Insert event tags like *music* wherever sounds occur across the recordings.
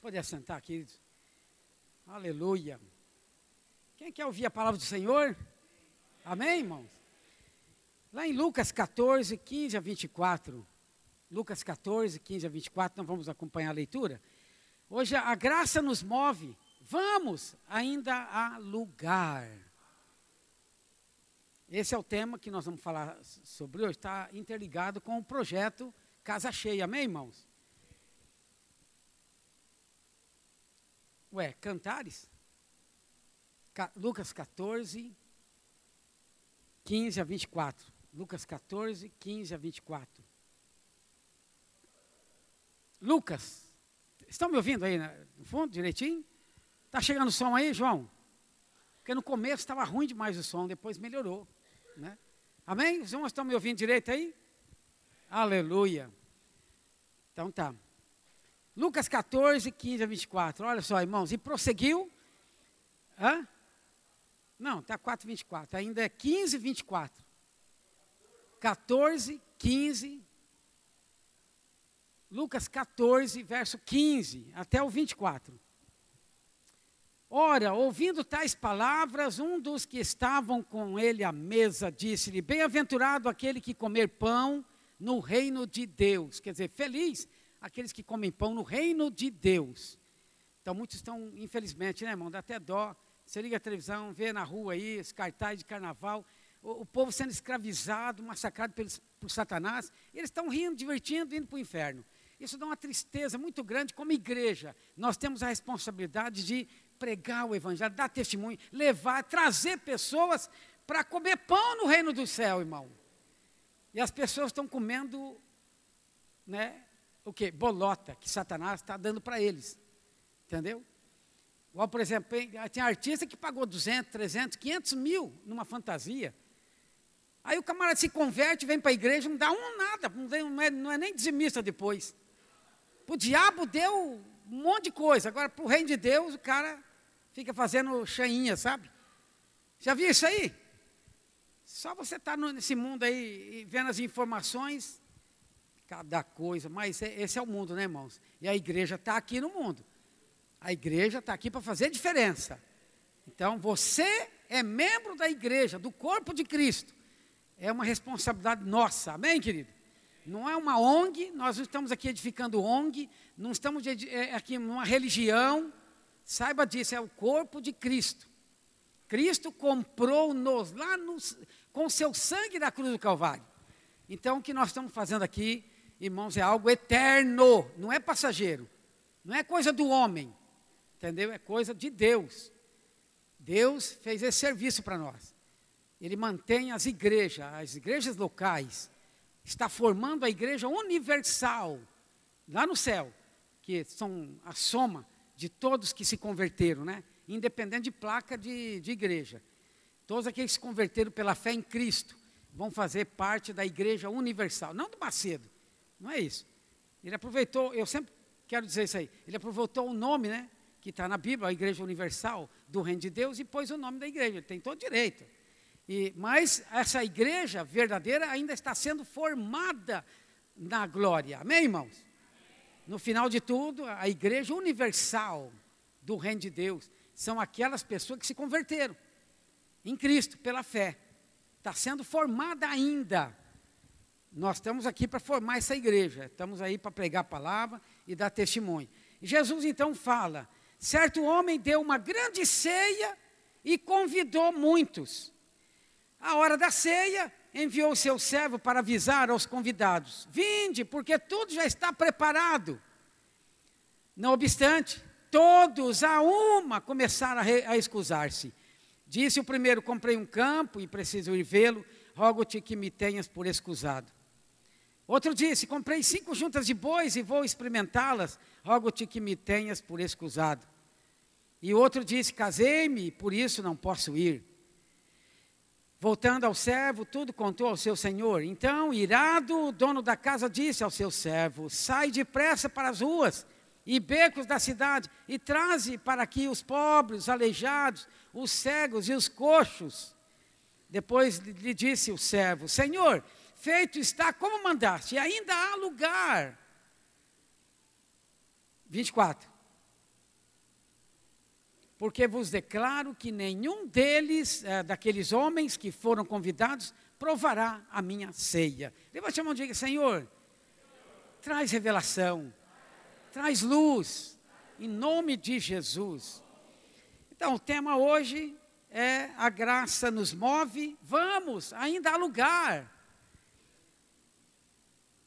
Pode assentar, queridos. Aleluia. Quem quer ouvir a palavra do Senhor? Amém, irmãos? Lá em Lucas 14, 15 a 24. Lucas 14, 15 a 24, nós vamos acompanhar a leitura. Hoje a graça nos move. Vamos, ainda há lugar. Esse é o tema que nós vamos falar sobre hoje. Está interligado com o projeto Casa Cheia. Amém, irmãos? Ué, Cantares? Lucas 14, 15 a 24. Lucas 14, 15 a 24. Lucas, estão me ouvindo aí no fundo, direitinho? Está chegando o som aí, João? Porque no começo estava ruim demais o som, depois melhorou. Né? Amém? Os irmãos estão me ouvindo direito aí? Aleluia. Então tá. Lucas 14, 15 a 24. Olha só, irmãos. E prosseguiu. Hã? Não, está 4, 24. Ainda é 15, 24. 14, 15. Lucas 14, verso 15 até o 24. Ora, ouvindo tais palavras, um dos que estavam com ele à mesa disse-lhe: Bem-aventurado aquele que comer pão no reino de Deus. Quer dizer, feliz aqueles que comem pão no reino de Deus. Então, muitos estão, infelizmente, né, irmão? Dá até dó. Você liga a televisão, vê na rua aí, esse cartaz de carnaval, o, o povo sendo escravizado, massacrado pelos, por Satanás. eles estão rindo, divertindo, indo para o inferno. Isso dá uma tristeza muito grande como igreja. Nós temos a responsabilidade de pregar o evangelho, dar testemunho, levar, trazer pessoas para comer pão no reino do céu, irmão. E as pessoas estão comendo, né, o que? Bolota, que Satanás está dando para eles. Entendeu? Igual, por exemplo, tem artista que pagou 200, 300, 500 mil numa fantasia. Aí o camarada se converte, vem para a igreja, não dá um nada, não é, não é nem dizimista depois. O diabo deu um monte de coisa, agora para o reino de Deus o cara fica fazendo chainha, sabe? Já viu isso aí? Só você estar tá nesse mundo aí, vendo as informações, cada coisa, mas é, esse é o mundo, né, irmãos? E a igreja está aqui no mundo. A igreja está aqui para fazer diferença. Então, você é membro da igreja, do corpo de Cristo. É uma responsabilidade nossa, amém, querido? Não é uma ONG, nós não estamos aqui edificando ONG, não estamos é, aqui numa religião. Saiba disso, é o corpo de Cristo. Cristo comprou-nos lá no, com seu sangue na cruz do Calvário. Então, o que nós estamos fazendo aqui, irmãos, é algo eterno, não é passageiro, não é coisa do homem, entendeu? É coisa de Deus. Deus fez esse serviço para nós. Ele mantém as igrejas, as igrejas locais, está formando a igreja universal, lá no céu, que são a soma de todos que se converteram, né? Independente de placa de, de igreja. Todos aqueles que se converteram pela fé em Cristo vão fazer parte da igreja universal, não do Macedo, não é isso. Ele aproveitou, eu sempre quero dizer isso aí, ele aproveitou o nome, né? que está na Bíblia, a Igreja Universal do Reino de Deus, e pôs o nome da igreja, ele tem todo direito. E, mas essa igreja verdadeira ainda está sendo formada na glória. Amém, irmãos? No final de tudo, a igreja universal do Reino de Deus são aquelas pessoas que se converteram em Cristo pela fé. Está sendo formada ainda. Nós estamos aqui para formar essa igreja, estamos aí para pregar a palavra e dar testemunho. Jesus então fala certo homem deu uma grande ceia e convidou muitos. A hora da ceia, enviou seu servo para avisar aos convidados: Vinde, porque tudo já está preparado. Não obstante, todos a uma começaram a, a excusar-se. Disse o primeiro: Comprei um campo e preciso ir vê-lo, rogo-te que me tenhas por excusado. Outro disse: Comprei cinco juntas de bois e vou experimentá-las, rogo-te que me tenhas por excusado. E outro disse: Casei-me e por isso não posso ir. Voltando ao servo, tudo contou ao seu senhor. Então, irado, o dono da casa disse ao seu servo: Sai depressa para as ruas e becos da cidade e traze para aqui os pobres, os aleijados, os cegos e os coxos. Depois lhe disse o servo: Senhor, feito está como mandaste, e ainda há lugar. 24. porque vos declaro que nenhum deles, é, daqueles homens que foram convidados, provará a minha ceia. Levante a mão e diga, Senhor, traz revelação, traz luz, em nome de Jesus. Então, o tema hoje é a graça nos move, vamos, ainda há lugar.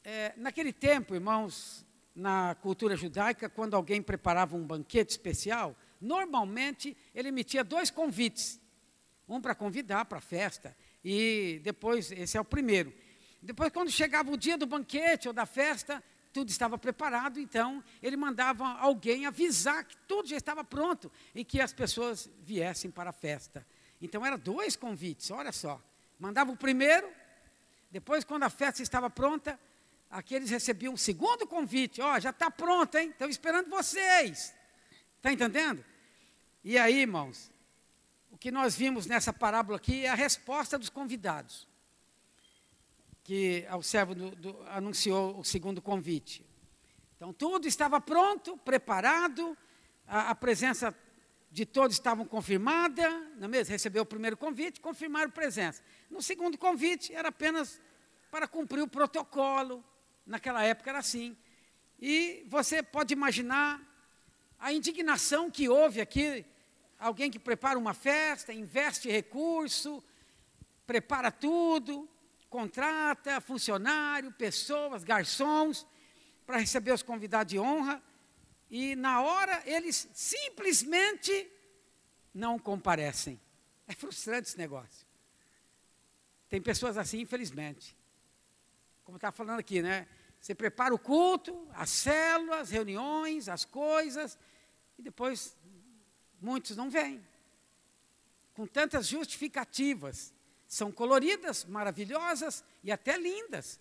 É, naquele tempo, irmãos, na cultura judaica, quando alguém preparava um banquete especial, normalmente ele emitia dois convites. Um para convidar para a festa, e depois, esse é o primeiro. Depois, quando chegava o dia do banquete ou da festa, tudo estava preparado, então ele mandava alguém avisar que tudo já estava pronto e que as pessoas viessem para a festa. Então eram dois convites, olha só. Mandava o primeiro, depois, quando a festa estava pronta, aqueles recebiam um segundo convite. Ó, oh, já está pronto, hein? Estão esperando vocês. Está entendendo? E aí, irmãos, o que nós vimos nessa parábola aqui é a resposta dos convidados que o servo do, do, anunciou o segundo convite. Então, tudo estava pronto, preparado, a, a presença de todos estava confirmada, não é mesmo? Recebeu o primeiro convite, confirmaram presença. No segundo convite, era apenas para cumprir o protocolo, naquela época era assim. E você pode imaginar a indignação que houve aqui, alguém que prepara uma festa, investe recurso, prepara tudo, contrata funcionário, pessoas, garçons, para receber os convidados de honra, e na hora eles simplesmente não comparecem. É frustrante esse negócio. Tem pessoas assim, infelizmente. Como está falando aqui, né? Você prepara o culto, as células, as reuniões, as coisas, e depois muitos não vêm. Com tantas justificativas são coloridas, maravilhosas e até lindas.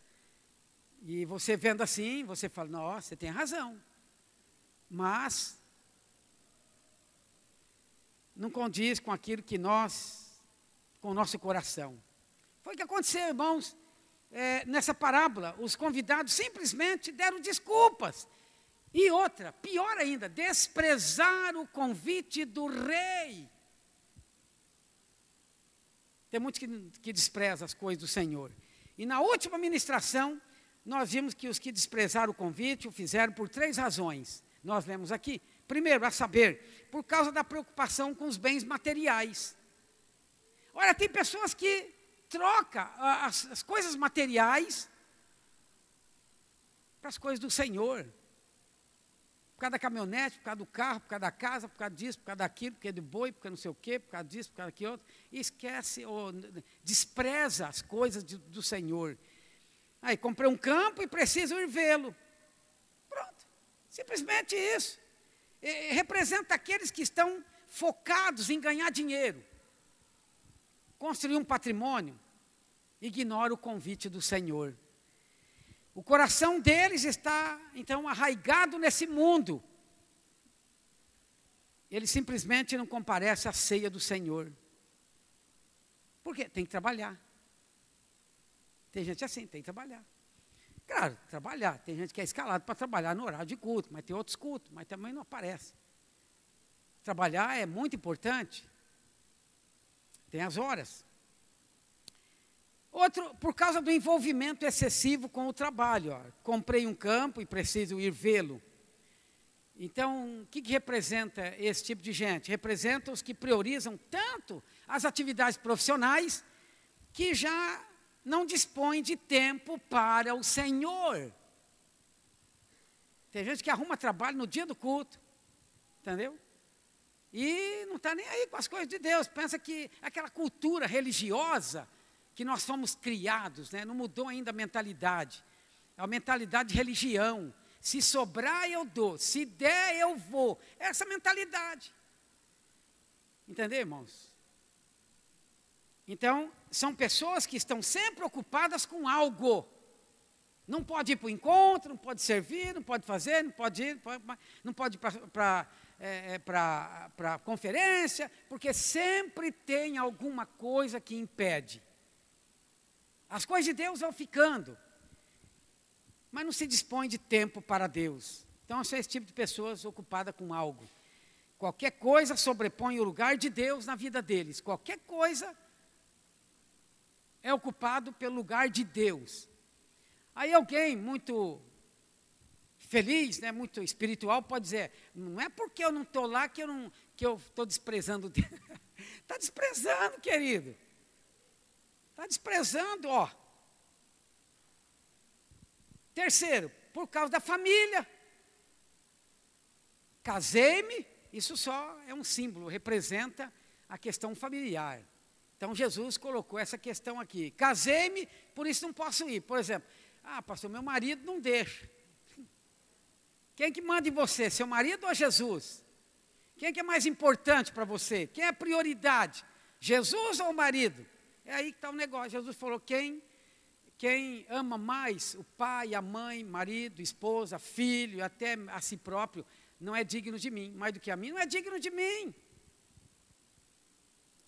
E você vendo assim, você fala, nossa, você tem razão. Mas não condiz com aquilo que nós, com o nosso coração. Foi o que aconteceu, irmãos, é, nessa parábola. Os convidados simplesmente deram desculpas. E outra, pior ainda, desprezar o convite do rei. Tem muitos que, que desprezam as coisas do Senhor. E na última ministração, nós vimos que os que desprezaram o convite o fizeram por três razões. Nós lemos aqui. Primeiro, a saber, por causa da preocupação com os bens materiais. Olha, tem pessoas que trocam as, as coisas materiais para as coisas do Senhor causa da caminhonete, por causa do carro, por causa da casa, por causa disso, por causa daquilo, por causa do boi, por causa não sei o quê, por causa disso, por causa daquilo outro. E esquece ou despreza as coisas de, do Senhor. Aí comprei um campo e preciso ir vê-lo. Pronto. Simplesmente isso. E, representa aqueles que estão focados em ganhar dinheiro. Construir um patrimônio. Ignora o convite do Senhor. O coração deles está, então, arraigado nesse mundo. Ele simplesmente não comparece à ceia do Senhor. Por quê? Tem que trabalhar. Tem gente assim, tem que trabalhar. Claro, trabalhar. Tem gente que é escalado para trabalhar no horário de culto, mas tem outros cultos, mas também não aparece. Trabalhar é muito importante. Tem as horas. Outro, por causa do envolvimento excessivo com o trabalho. Ó. Comprei um campo e preciso ir vê-lo. Então, o que, que representa esse tipo de gente? Representa os que priorizam tanto as atividades profissionais que já não dispõem de tempo para o Senhor. Tem gente que arruma trabalho no dia do culto, entendeu? E não está nem aí com as coisas de Deus. Pensa que aquela cultura religiosa que nós fomos criados, né? não mudou ainda a mentalidade. É a mentalidade de religião. Se sobrar, eu dou. Se der, eu vou. É essa mentalidade. Entendeu, irmãos? Então, são pessoas que estão sempre ocupadas com algo. Não pode ir para o encontro, não pode servir, não pode fazer, não pode ir, não pode ir para é, é, conferência, porque sempre tem alguma coisa que impede. As coisas de Deus vão ficando, mas não se dispõe de tempo para Deus. Então, são esse tipo de pessoas ocupada com algo. Qualquer coisa sobrepõe o lugar de Deus na vida deles. Qualquer coisa é ocupado pelo lugar de Deus. Aí alguém muito feliz, né, muito espiritual, pode dizer: não é porque eu não estou lá que eu não que eu estou desprezando Deus. Está *laughs* desprezando, querido. Está desprezando, ó. Terceiro, por causa da família. Casei-me, isso só é um símbolo, representa a questão familiar. Então Jesus colocou essa questão aqui. Casei-me, por isso não posso ir. Por exemplo, ah, pastor, meu marido não deixa. Quem que manda em você, seu marido ou Jesus? Quem que é mais importante para você? Quem é a prioridade? Jesus ou o marido? É aí que está o negócio. Jesus falou: quem, quem ama mais o pai, a mãe, marido, esposa, filho, até a si próprio, não é digno de mim. Mais do que a mim, não é digno de mim.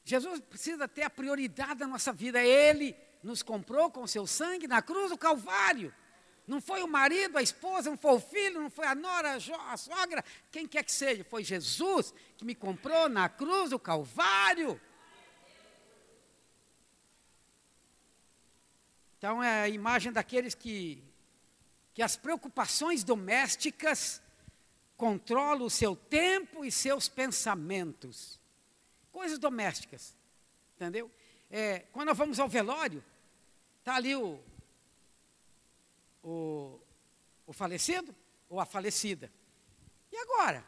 Jesus precisa ter a prioridade da nossa vida. Ele nos comprou com seu sangue na cruz do Calvário. Não foi o marido, a esposa, não foi o filho, não foi a nora, a sogra, quem quer que seja. Foi Jesus que me comprou na cruz do Calvário. Então é a imagem daqueles que, que as preocupações domésticas controlam o seu tempo e seus pensamentos. Coisas domésticas, entendeu? É, quando nós vamos ao velório, está ali o, o, o falecido ou a falecida. E agora?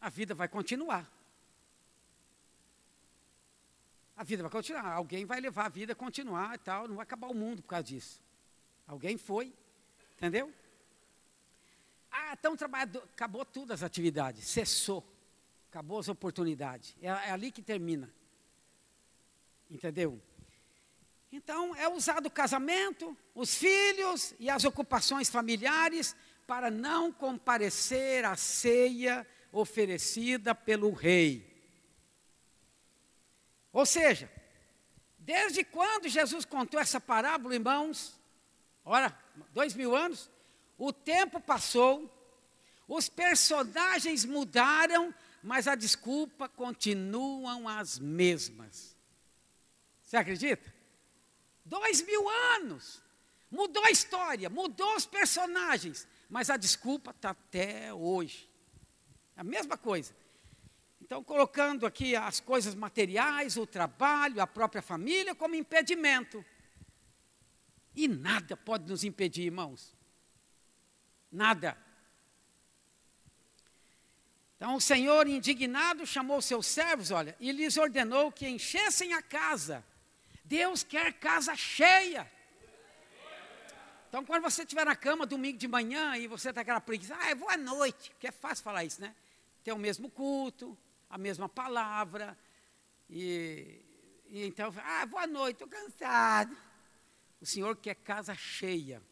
A vida vai continuar. A vida vai continuar. Alguém vai levar a vida a continuar e tal. Não vai acabar o mundo por causa disso. Alguém foi. Entendeu? Ah, então trabalhador, acabou tudo as atividades. Cessou. Acabou as oportunidades. É, é ali que termina. Entendeu? Então, é usado o casamento, os filhos e as ocupações familiares para não comparecer à ceia oferecida pelo rei. Ou seja, desde quando Jesus contou essa parábola, irmãos? Ora, dois mil anos, o tempo passou, os personagens mudaram, mas a desculpa continuam as mesmas. Você acredita? Dois mil anos. Mudou a história, mudou os personagens, mas a desculpa está até hoje. A mesma coisa. Então, colocando aqui as coisas materiais, o trabalho, a própria família como impedimento. E nada pode nos impedir, irmãos. Nada. Então o Senhor, indignado, chamou seus servos, olha, e lhes ordenou que enchessem a casa. Deus quer casa cheia. Então, quando você estiver na cama domingo de manhã e você está aquela preguiça, ah, eu vou à noite, porque é fácil falar isso, né? Tem o mesmo culto, a mesma palavra, e, e então, ah, boa noite, estou cansado. O Senhor quer casa cheia,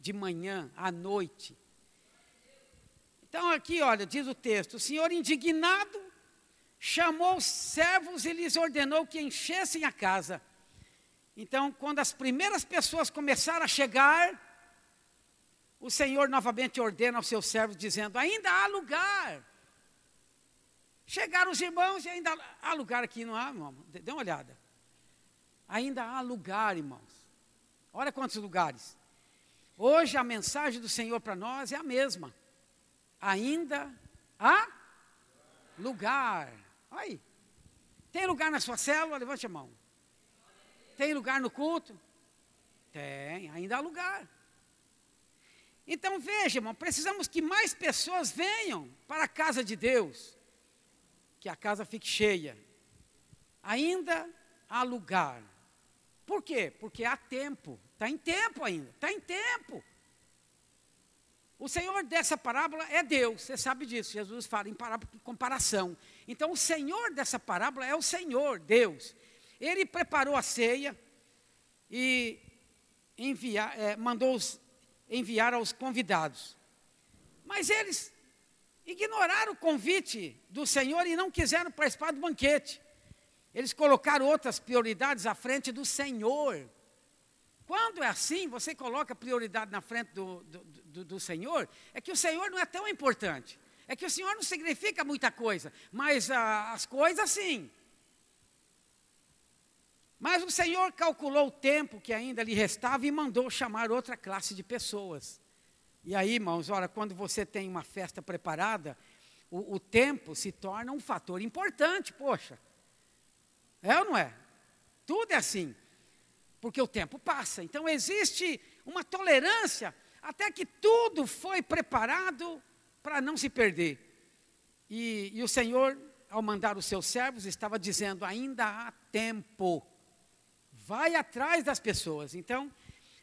de manhã, à noite. Então, aqui, olha, diz o texto: o Senhor, indignado, chamou os servos e lhes ordenou que enchessem a casa. Então, quando as primeiras pessoas começaram a chegar, o Senhor novamente ordena aos seus servos, dizendo: ainda há lugar. Chegaram os irmãos e ainda há lugar aqui, não há, irmão? Dê uma olhada. Ainda há lugar, irmãos. Olha quantos lugares. Hoje a mensagem do Senhor para nós é a mesma. Ainda há lugar. Aí. Tem lugar na sua célula? Levante a mão. Tem lugar no culto? Tem, ainda há lugar. Então veja, irmão, precisamos que mais pessoas venham para a casa de Deus, que a casa fique cheia. Ainda há lugar. Por quê? Porque há tempo, está em tempo ainda, está em tempo. O Senhor dessa parábola é Deus, você sabe disso. Jesus fala em parábola comparação. Então, o Senhor dessa parábola é o Senhor, Deus. Ele preparou a ceia e enviar, é, mandou os, enviar aos convidados. Mas eles ignoraram o convite do Senhor e não quiseram participar do banquete. Eles colocaram outras prioridades à frente do Senhor. Quando é assim, você coloca prioridade na frente do, do, do, do Senhor, é que o Senhor não é tão importante. É que o Senhor não significa muita coisa, mas ah, as coisas sim. Mas o Senhor calculou o tempo que ainda lhe restava e mandou chamar outra classe de pessoas. E aí, irmãos, ora, quando você tem uma festa preparada, o, o tempo se torna um fator importante, poxa. É ou não é? Tudo é assim. Porque o tempo passa. Então existe uma tolerância até que tudo foi preparado para não se perder. E, e o Senhor, ao mandar os seus servos, estava dizendo: ainda há tempo vai atrás das pessoas. Então,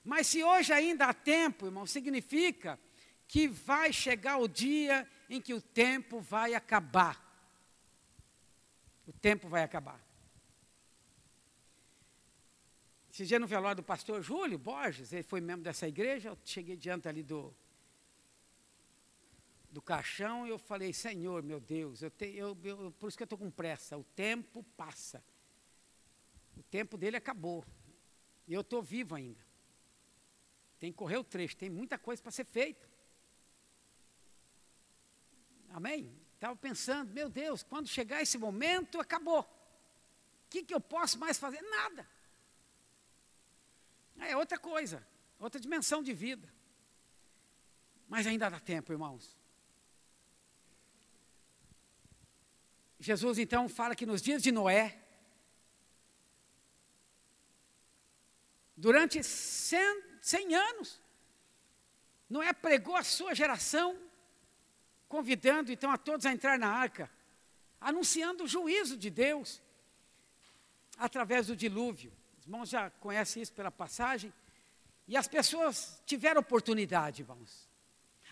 mas se hoje ainda há tempo, irmão, significa que vai chegar o dia em que o tempo vai acabar. O tempo vai acabar. Esse dia no velório do pastor Júlio Borges, ele foi membro dessa igreja, eu cheguei diante ali do, do caixão e eu falei, Senhor, meu Deus, eu te, eu, eu, por isso que eu estou com pressa, o tempo passa. O tempo dele acabou. E eu estou vivo ainda. Tem que correr o trecho, tem muita coisa para ser feita. Amém? Estava pensando, meu Deus, quando chegar esse momento, acabou. O que, que eu posso mais fazer? Nada. É outra coisa, outra dimensão de vida. Mas ainda dá tempo, irmãos. Jesus então fala que nos dias de Noé, durante 100, 100 anos. Noé pregou a sua geração, convidando então a todos a entrar na arca, anunciando o juízo de Deus através do dilúvio. Os irmãos já conhecem isso pela passagem. E as pessoas tiveram oportunidade, irmãos.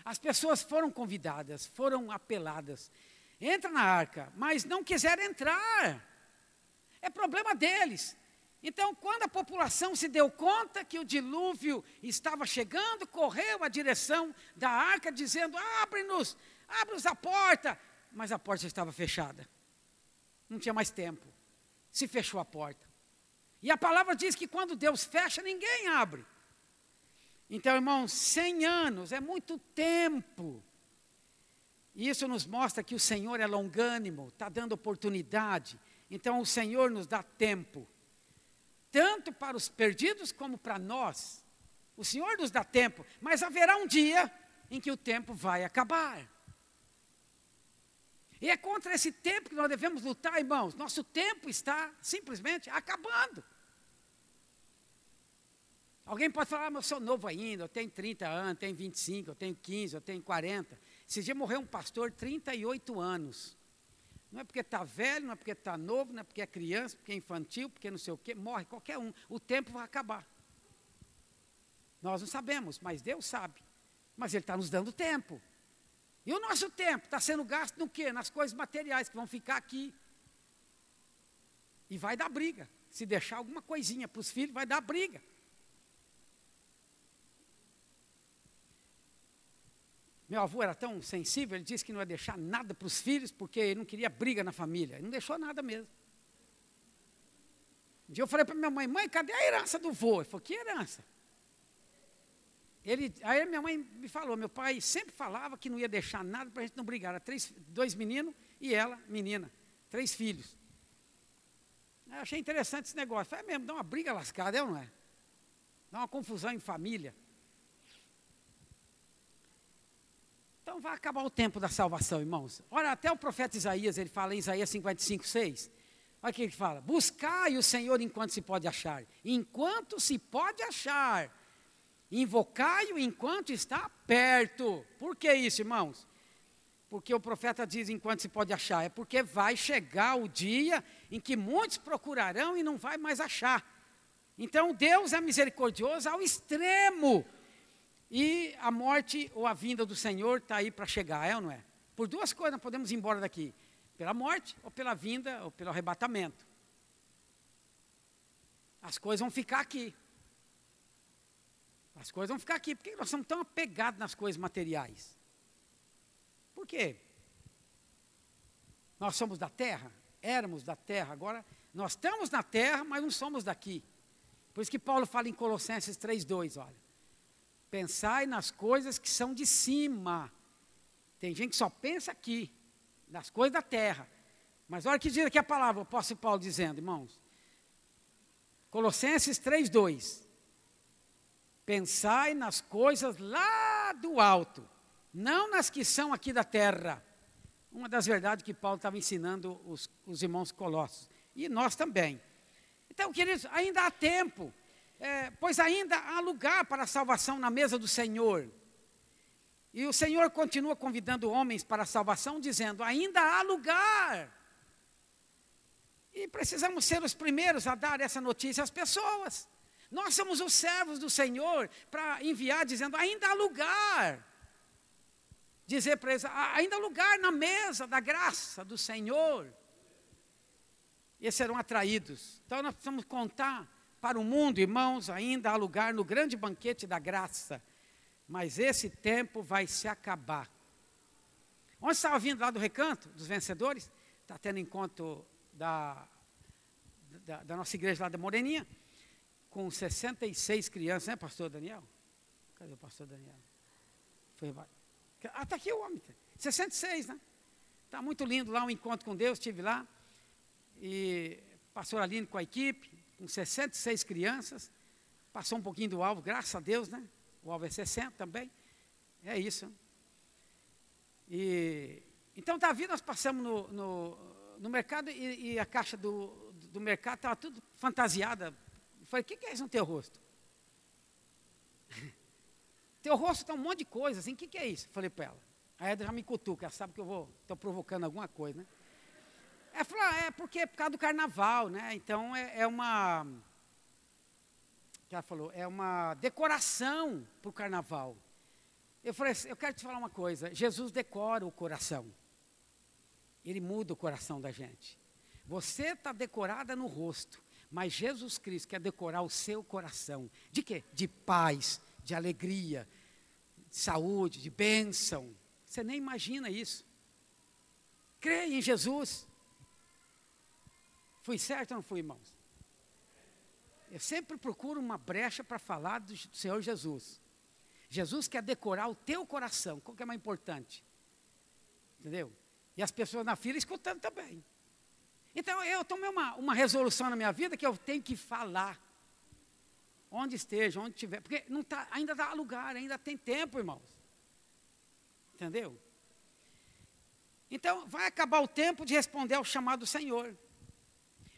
As pessoas foram convidadas, foram apeladas. Entra na arca, mas não quiseram entrar. É problema deles. Então, quando a população se deu conta que o dilúvio estava chegando, correu à direção da arca, dizendo: Abre-nos, abre-nos a porta. Mas a porta estava fechada. Não tinha mais tempo. Se fechou a porta. E a palavra diz que quando Deus fecha, ninguém abre. Então, irmãos, 100 anos é muito tempo. E isso nos mostra que o Senhor é longânimo, está dando oportunidade. Então, o Senhor nos dá tempo tanto para os perdidos como para nós. O Senhor nos dá tempo, mas haverá um dia em que o tempo vai acabar. E é contra esse tempo que nós devemos lutar, irmãos. Nosso tempo está simplesmente acabando. Alguém pode falar, ah, mas eu sou novo ainda, eu tenho 30 anos, tenho 25, eu tenho 15, eu tenho 40. Esse dia morreu um pastor, 38 anos. Não é porque está velho, não é porque está novo, não é porque é criança, porque é infantil, porque não sei o quê, morre qualquer um. O tempo vai acabar. Nós não sabemos, mas Deus sabe. Mas Ele está nos dando tempo. E o nosso tempo está sendo gasto no quê? Nas coisas materiais que vão ficar aqui. E vai dar briga. Se deixar alguma coisinha para os filhos, vai dar briga. Meu avô era tão sensível, ele disse que não ia deixar nada para os filhos, porque ele não queria briga na família. Ele não deixou nada mesmo. Um dia eu falei para minha mãe, mãe, cadê a herança do vô? Ele falou, que herança? Ele, aí minha mãe me falou, meu pai sempre falava que não ia deixar nada para a gente não brigar. Era três, dois meninos e ela, menina. Três filhos. Eu achei interessante esse negócio. É mesmo, dá uma briga lascada, é ou não é? Dá uma confusão em família. Então vai acabar o tempo da salvação, irmãos. Olha, até o profeta Isaías, ele fala em Isaías 55, 6. Olha o que ele fala: Buscai o Senhor enquanto se pode achar. Enquanto se pode achar. Invocai-o enquanto está perto. Por que isso, irmãos? Porque o profeta diz enquanto se pode achar. É porque vai chegar o dia em que muitos procurarão e não vai mais achar. Então Deus é misericordioso ao extremo e a morte ou a vinda do Senhor está aí para chegar, é ou não é? Por duas coisas nós podemos ir embora daqui: pela morte, ou pela vinda, ou pelo arrebatamento. As coisas vão ficar aqui. As coisas vão ficar aqui. Por que nós somos tão apegados nas coisas materiais? Por quê? Nós somos da terra, éramos da terra, agora nós estamos na terra, mas não somos daqui. Por isso que Paulo fala em Colossenses 3,2, olha. Pensai nas coisas que são de cima. Tem gente que só pensa aqui, nas coisas da terra. Mas olha que diz aqui a palavra, o apóstolo Paulo dizendo, irmãos. Colossenses 3,2. Pensai nas coisas lá do alto, não nas que são aqui da terra. Uma das verdades que Paulo estava ensinando os, os irmãos colossos. E nós também. Então, queridos, ainda há tempo, é, pois ainda há lugar para a salvação na mesa do Senhor. E o Senhor continua convidando homens para a salvação, dizendo: ainda há lugar. E precisamos ser os primeiros a dar essa notícia às pessoas. Nós somos os servos do Senhor para enviar, dizendo: ainda há lugar. Dizer para eles: ainda há lugar na mesa da graça do Senhor e serão atraídos. Então nós precisamos contar para o mundo, irmãos, ainda há lugar no grande banquete da graça. Mas esse tempo vai se acabar. Onde estava vindo lá do recanto dos vencedores? Está tendo encontro da, da, da, nossa igreja lá da Moreninha, com 66 crianças, né, pastor Daniel? Cadê o pastor Daniel? Foi, ah, está aqui o homem. 66, né? Está muito lindo lá um encontro com Deus, estive lá e pastor Aline com a equipe, com 66 crianças, passou um pouquinho do alvo, graças a Deus, né? O alvo é 60 também. É isso. E, então, Davi, nós passamos no, no, no mercado e, e, a caixa do, do mercado estava tudo fantasiada. Eu falei, o que, que é isso no teu rosto? *laughs* teu rosto está um monte de coisa, assim, o que, que é isso? Eu falei para ela. A Eda já me cutuca, ela sabe que eu vou, estou provocando alguma coisa, né? Ah, é porque é por causa do carnaval, né? Então é, é uma. Que ela falou, é uma decoração para o carnaval. Eu falei assim, eu quero te falar uma coisa, Jesus decora o coração. Ele muda o coração da gente. Você está decorada no rosto, mas Jesus Cristo quer decorar o seu coração. De quê? De paz, de alegria, de saúde, de bênção. Você nem imagina isso. Creia em Jesus. Fui certo ou não fui, irmãos? Eu sempre procuro uma brecha para falar do Senhor Jesus. Jesus quer decorar o teu coração. Qual que é mais importante? Entendeu? E as pessoas na fila escutando também. Então eu tomei uma, uma resolução na minha vida que eu tenho que falar. Onde esteja, onde estiver. Porque não tá, ainda dá lugar, ainda tem tempo, irmãos. Entendeu? Então vai acabar o tempo de responder ao chamado do Senhor.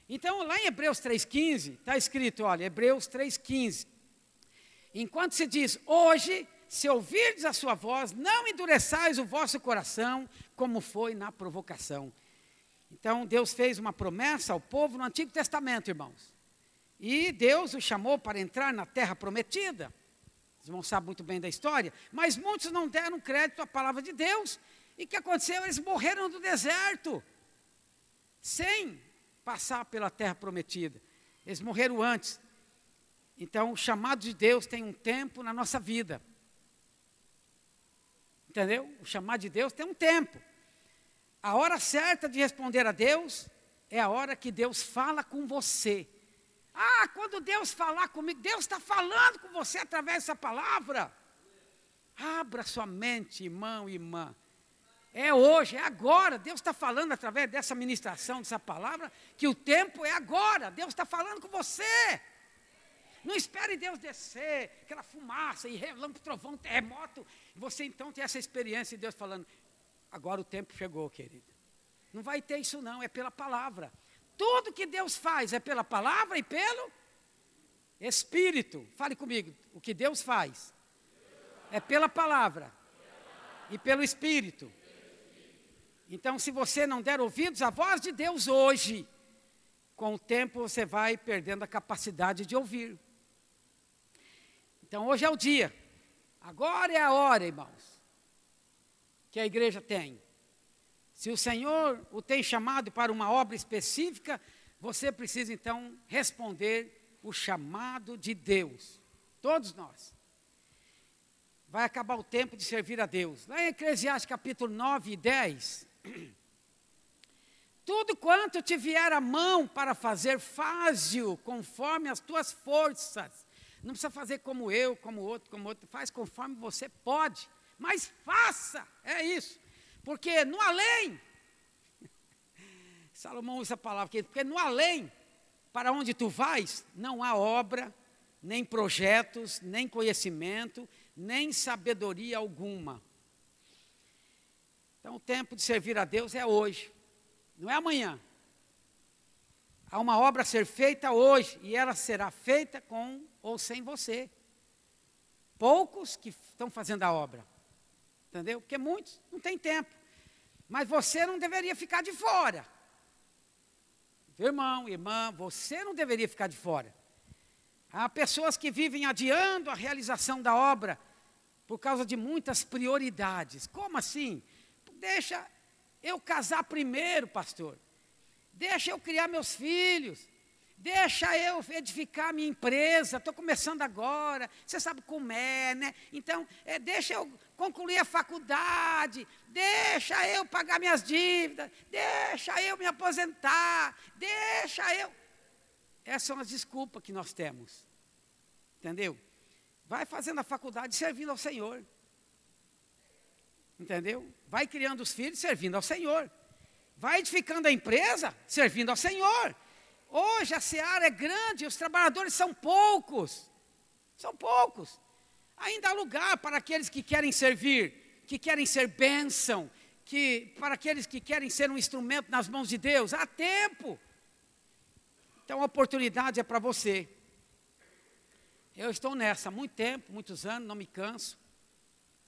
Então, lá em Hebreus 3,15, está escrito, olha, Hebreus 3,15. Enquanto se diz, hoje, se ouvirdes a sua voz, não endureçais o vosso coração, como foi na provocação. Então, Deus fez uma promessa ao povo no Antigo Testamento, irmãos. E Deus o chamou para entrar na terra prometida. Os irmãos sabem muito bem da história. Mas muitos não deram crédito à palavra de Deus. E o que aconteceu? Eles morreram no deserto. Sem passar pela terra prometida. Eles morreram antes. Então, o chamado de Deus tem um tempo na nossa vida. Entendeu? O chamado de Deus tem um tempo. A hora certa de responder a Deus é a hora que Deus fala com você. Ah, quando Deus falar comigo, Deus está falando com você através dessa palavra. Abra sua mente, irmão e irmã. É hoje, é agora. Deus está falando através dessa ministração, dessa palavra, que o tempo é agora. Deus está falando com você. Não espere Deus descer, aquela fumaça e relâmpago, trovão, terremoto. E você então tem essa experiência de Deus falando: agora o tempo chegou, querido. Não vai ter isso, não, é pela palavra. Tudo que Deus faz é pela palavra e pelo Espírito. Fale comigo, o que Deus faz é pela palavra e pelo Espírito. Então, se você não der ouvidos à voz de Deus hoje, com o tempo você vai perdendo a capacidade de ouvir. Então, hoje é o dia. Agora é a hora, irmãos, que a igreja tem. Se o Senhor o tem chamado para uma obra específica, você precisa então responder o chamado de Deus. Todos nós. Vai acabar o tempo de servir a Deus. Lá em Eclesiastes capítulo 9 e 10, *coughs* Tudo quanto te vier a mão para fazer, faze-o conforme as tuas forças. Não precisa fazer como eu, como outro, como outro. Faz conforme você pode. Mas faça, é isso. Porque no além, *laughs* Salomão usa a palavra aqui, porque no além, para onde tu vais, não há obra, nem projetos, nem conhecimento, nem sabedoria alguma. Então o tempo de servir a Deus é hoje, não é amanhã. Há uma obra a ser feita hoje e ela será feita com ou sem você. Poucos que estão fazendo a obra, entendeu? Porque muitos não têm tempo. Mas você não deveria ficar de fora. Irmão, irmã, você não deveria ficar de fora. Há pessoas que vivem adiando a realização da obra por causa de muitas prioridades. Como assim? Deixa eu casar primeiro, pastor. Deixa eu criar meus filhos. Deixa eu edificar minha empresa, estou começando agora, você sabe como é, né? Então, é, deixa eu concluir a faculdade, deixa eu pagar minhas dívidas, deixa eu me aposentar, deixa eu. Essas são as desculpas que nós temos, entendeu? Vai fazendo a faculdade servindo ao Senhor, entendeu? Vai criando os filhos servindo ao Senhor, vai edificando a empresa servindo ao Senhor. Hoje a seara é grande, os trabalhadores são poucos. São poucos. Ainda há lugar para aqueles que querem servir, que querem ser bênção, que para aqueles que querem ser um instrumento nas mãos de Deus. Há tempo. Então a oportunidade é para você. Eu estou nessa há muito tempo, muitos anos, não me canso.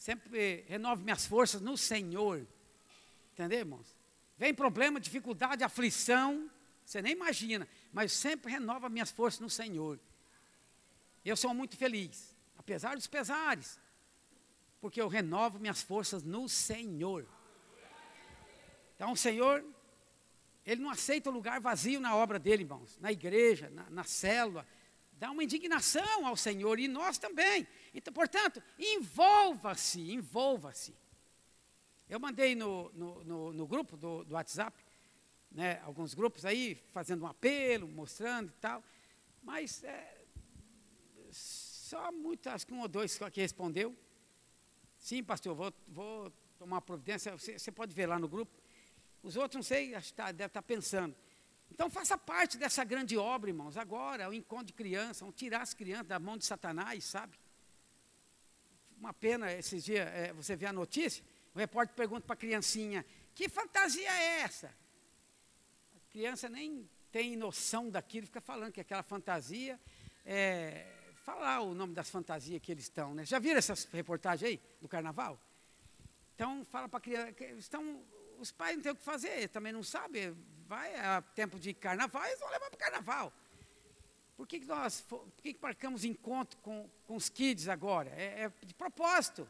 Sempre renovo minhas forças no Senhor. Entendeu, irmãos? Vem problema, dificuldade, aflição, você nem imagina, mas sempre renova minhas forças no Senhor. Eu sou muito feliz, apesar dos pesares, porque eu renovo minhas forças no Senhor. Então, o Senhor, Ele não aceita lugar vazio na obra dele, irmãos, na igreja, na, na célula. Dá uma indignação ao Senhor e nós também. Então, portanto, envolva-se, envolva-se. Eu mandei no, no, no, no grupo do, do WhatsApp né, alguns grupos aí fazendo um apelo, mostrando e tal, mas é, só muito, acho que um ou dois que respondeu. Sim, pastor, vou, vou tomar providência, você, você, pode ver lá no grupo. Os outros, não sei, acho que tá, deve estar tá pensando. Então faça parte dessa grande obra, irmãos, agora, o encontro de crianças, vamos tirar as crianças da mão de Satanás, sabe? Uma pena, esses dias, é, você vê a notícia, o repórter pergunta para a criancinha, que fantasia é essa? criança nem tem noção daquilo, fica falando que aquela fantasia, é, falar o nome das fantasias que eles estão, né? Já viram essas reportagens aí do carnaval? Então fala para a criança, estão, os pais não têm o que fazer, também não sabem, vai a tempo de carnaval, eles vão levar para o carnaval. Por que, que nós, por que, que marcamos encontro com, com os kids agora? É, é de propósito.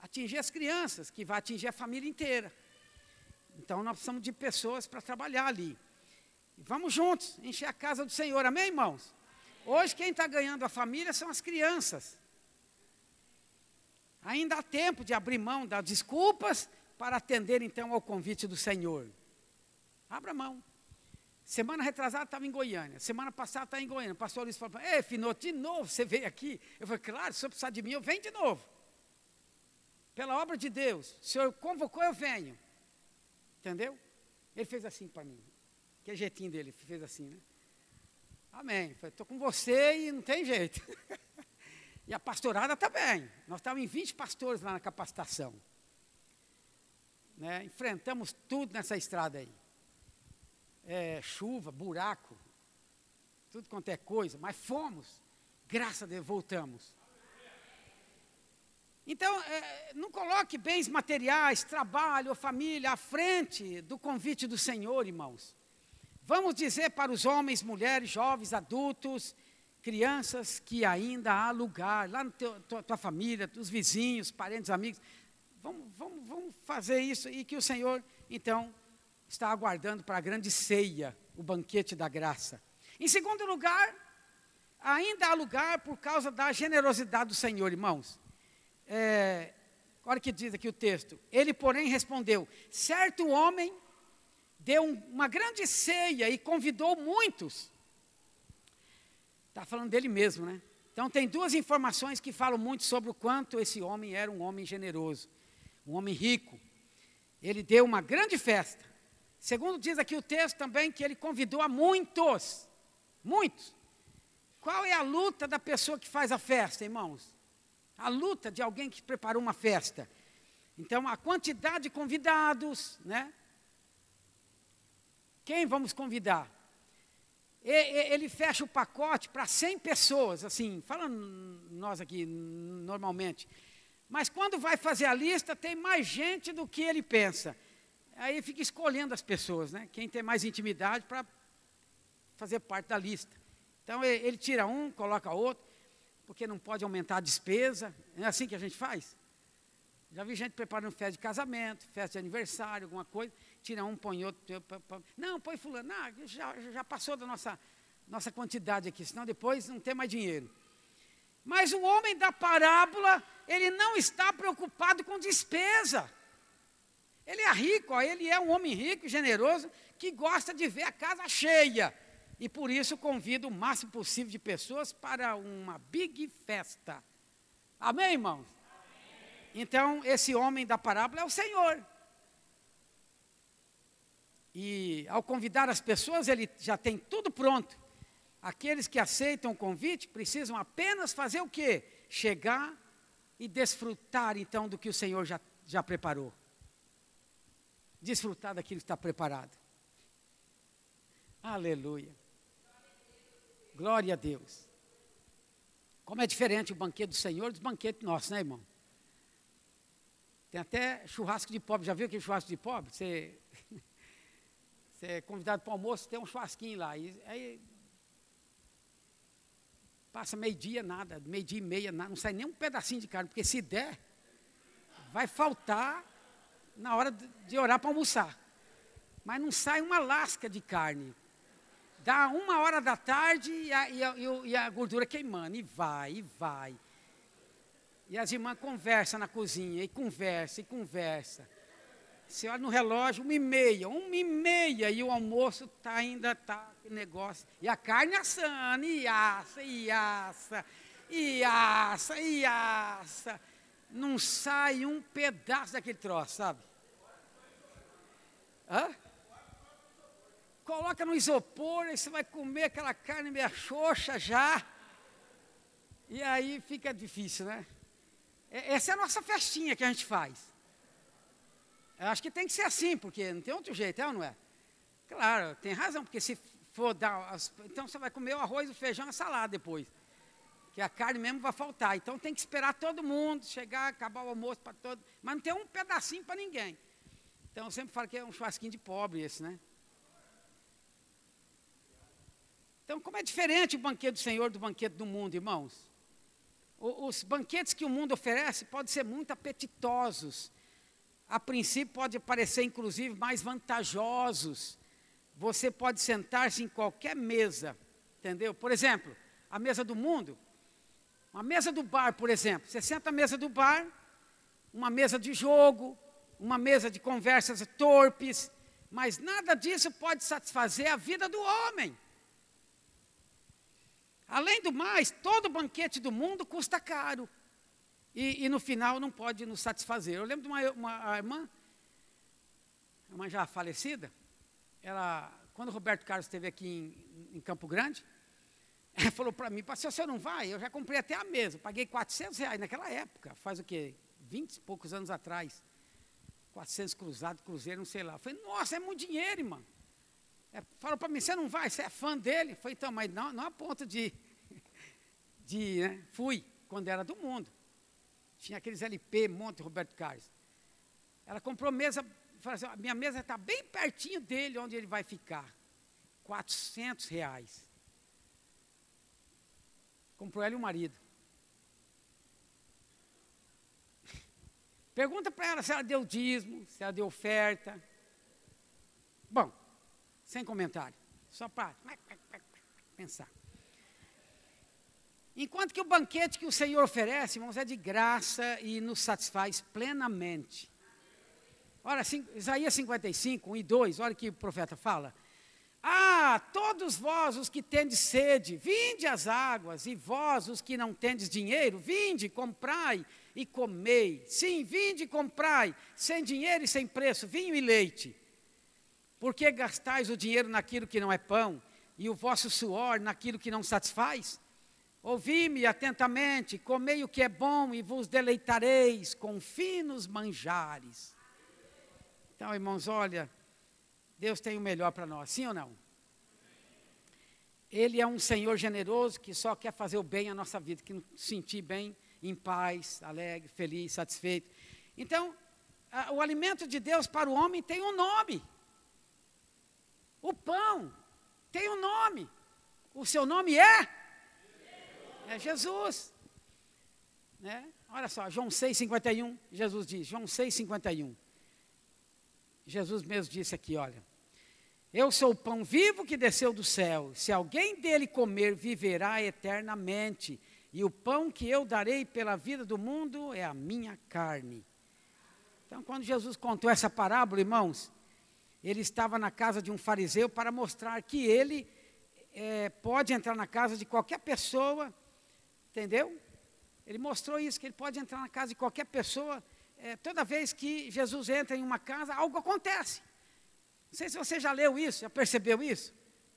Atingir as crianças, que vai atingir a família inteira. Então nós precisamos de pessoas para trabalhar ali. Vamos juntos, encher a casa do Senhor, amém, irmãos? Hoje quem está ganhando a família são as crianças. Ainda há tempo de abrir mão das desculpas para atender então ao convite do Senhor. Abra mão. Semana retrasada estava em Goiânia, semana passada está em Goiânia. O pastor Luiz falou: Ei, Finoto, de novo você veio aqui? Eu falei: Claro, se o senhor precisar de mim, eu venho de novo. Pela obra de Deus, o senhor convocou, eu venho. Entendeu? Ele fez assim para mim. Que jeitinho dele, fez assim, né? Amém. Estou com você e não tem jeito. *laughs* e a pastorada também. Nós estávamos em 20 pastores lá na capacitação. Né? Enfrentamos tudo nessa estrada aí. É, chuva, buraco, tudo quanto é coisa, mas fomos. Graças a Deus, voltamos. Então, é, não coloque bens materiais, trabalho família à frente do convite do Senhor, irmãos. Vamos dizer para os homens, mulheres, jovens, adultos, crianças, que ainda há lugar, lá na tua, tua família, os vizinhos, parentes, amigos. Vamos, vamos, vamos fazer isso e que o Senhor, então, está aguardando para a grande ceia, o banquete da graça. Em segundo lugar, ainda há lugar por causa da generosidade do Senhor, irmãos é, olha o que diz aqui o texto. Ele, porém, respondeu: Certo homem deu um, uma grande ceia e convidou muitos. Está falando dele mesmo, né? Então, tem duas informações que falam muito sobre o quanto esse homem era um homem generoso, um homem rico. Ele deu uma grande festa. Segundo diz aqui o texto também que ele convidou a muitos, muitos. Qual é a luta da pessoa que faz a festa, irmãos? A luta de alguém que preparou uma festa. Então, a quantidade de convidados, né? Quem vamos convidar? Ele fecha o pacote para 100 pessoas, assim, falando nós aqui normalmente. Mas quando vai fazer a lista, tem mais gente do que ele pensa. Aí fica escolhendo as pessoas, né? Quem tem mais intimidade para fazer parte da lista. Então ele tira um, coloca outro, porque não pode aumentar a despesa. É assim que a gente faz? Já vi gente preparando festa de casamento, festa de aniversário, alguma coisa, tira um, põe outro. Não, põe fulano. Não, já, já passou da nossa, nossa quantidade aqui, senão depois não tem mais dinheiro. Mas o homem da parábola, ele não está preocupado com despesa. Ele é rico, ó, ele é um homem rico e generoso que gosta de ver a casa cheia. E por isso convida o máximo possível de pessoas para uma big festa. Amém, irmãos? Então, esse homem da parábola é o Senhor. E ao convidar as pessoas, ele já tem tudo pronto. Aqueles que aceitam o convite precisam apenas fazer o quê? Chegar e desfrutar então do que o Senhor já, já preparou. Desfrutar daquilo que está preparado. Aleluia. Glória a Deus. Como é diferente o banquete do Senhor dos banquetes nossos, né, irmão? Tem até churrasco de pobre. Já viu aquele churrasco de pobre? Você, *laughs* você é convidado para o almoço, tem um churrasquinho lá. E, aí passa meio-dia, nada. Meio-dia e meia, nada. Não sai nem um pedacinho de carne, porque se der, vai faltar na hora de orar para almoçar. Mas não sai uma lasca de carne. Dá uma hora da tarde e a, e a, e a gordura queimando. E vai, e vai. E as irmãs conversam na cozinha, e conversa, e conversa. Você olha no relógio, uma e meia, uma e meia, e o almoço tá, ainda está negócio. E a carne assando, e assa, e assa, e assa, e assa. Não sai um pedaço daquele troço, sabe? Hã? Coloca no isopor, e você vai comer aquela carne meio xoxa já. E aí fica difícil, né? Essa é a nossa festinha que a gente faz. Eu acho que tem que ser assim, porque não tem outro jeito, é ou não é? Claro, tem razão, porque se for dar. As, então você vai comer o arroz, o feijão e a salada depois. Que a carne mesmo vai faltar. Então tem que esperar todo mundo chegar, acabar o almoço para todo. Mas não tem um pedacinho para ninguém. Então eu sempre falo que é um churrasquinho de pobre esse, né? Então, como é diferente o banquete do Senhor do banquete do mundo, irmãos? Os banquetes que o mundo oferece podem ser muito apetitosos. A princípio, pode parecer, inclusive, mais vantajosos. Você pode sentar-se em qualquer mesa, entendeu? Por exemplo, a mesa do mundo, uma mesa do bar, por exemplo. Você senta à mesa do bar, uma mesa de jogo, uma mesa de conversas torpes, mas nada disso pode satisfazer a vida do homem. Além do mais, todo banquete do mundo custa caro. E, e no final não pode nos satisfazer. Eu lembro de uma, uma irmã, uma já falecida, ela, quando o Roberto Carlos esteve aqui em, em Campo Grande, ela falou para mim, pastor, você não vai? Eu já comprei até a mesa, paguei 400 reais naquela época, faz o quê? 20 e poucos anos atrás. 400 cruzado, cruzeiro, não sei lá. Eu falei, nossa, é muito dinheiro, irmão. É, falou para mim, você não vai, você é fã dele? Eu falei, então, mas não, não a ponto de. *laughs* de né? Fui, quando era do mundo. Tinha aqueles LP, Monte Roberto Carlos. Ela comprou mesa, falou assim, minha mesa está bem pertinho dele, onde ele vai ficar. 400 reais. Comprou ela e o marido. Pergunta para ela se ela deu dízimo, se ela deu oferta. Bom, sem comentário. Só para pensar. Enquanto que o banquete que o Senhor oferece, irmãos, é de graça e nos satisfaz plenamente. Olha, Isaías 55, 1 e 2, olha o que o profeta fala. Ah, todos vós os que tendes sede, vinde às águas, e vós os que não tendes dinheiro, vinde, comprai e comei. Sim, vinde e comprai, sem dinheiro e sem preço, vinho e leite. Por que gastais o dinheiro naquilo que não é pão, e o vosso suor naquilo que não satisfaz? Ouvi-me atentamente, comei o que é bom e vos deleitareis com finos manjares. Então, irmãos, olha, Deus tem o melhor para nós, sim ou não? Ele é um Senhor generoso que só quer fazer o bem à nossa vida, que nos sentir bem, em paz, alegre, feliz, satisfeito. Então, a, o alimento de Deus para o homem tem um nome. O pão tem um nome. O seu nome é? É Jesus. Né? Olha só, João 6,51, Jesus diz, João 6,51. Jesus mesmo disse aqui, olha. Eu sou o pão vivo que desceu do céu. Se alguém dele comer, viverá eternamente. E o pão que eu darei pela vida do mundo é a minha carne. Então, quando Jesus contou essa parábola, irmãos, ele estava na casa de um fariseu para mostrar que ele é, pode entrar na casa de qualquer pessoa, entendeu? Ele mostrou isso, que ele pode entrar na casa de qualquer pessoa. É, toda vez que Jesus entra em uma casa, algo acontece. Não sei se você já leu isso, já percebeu isso.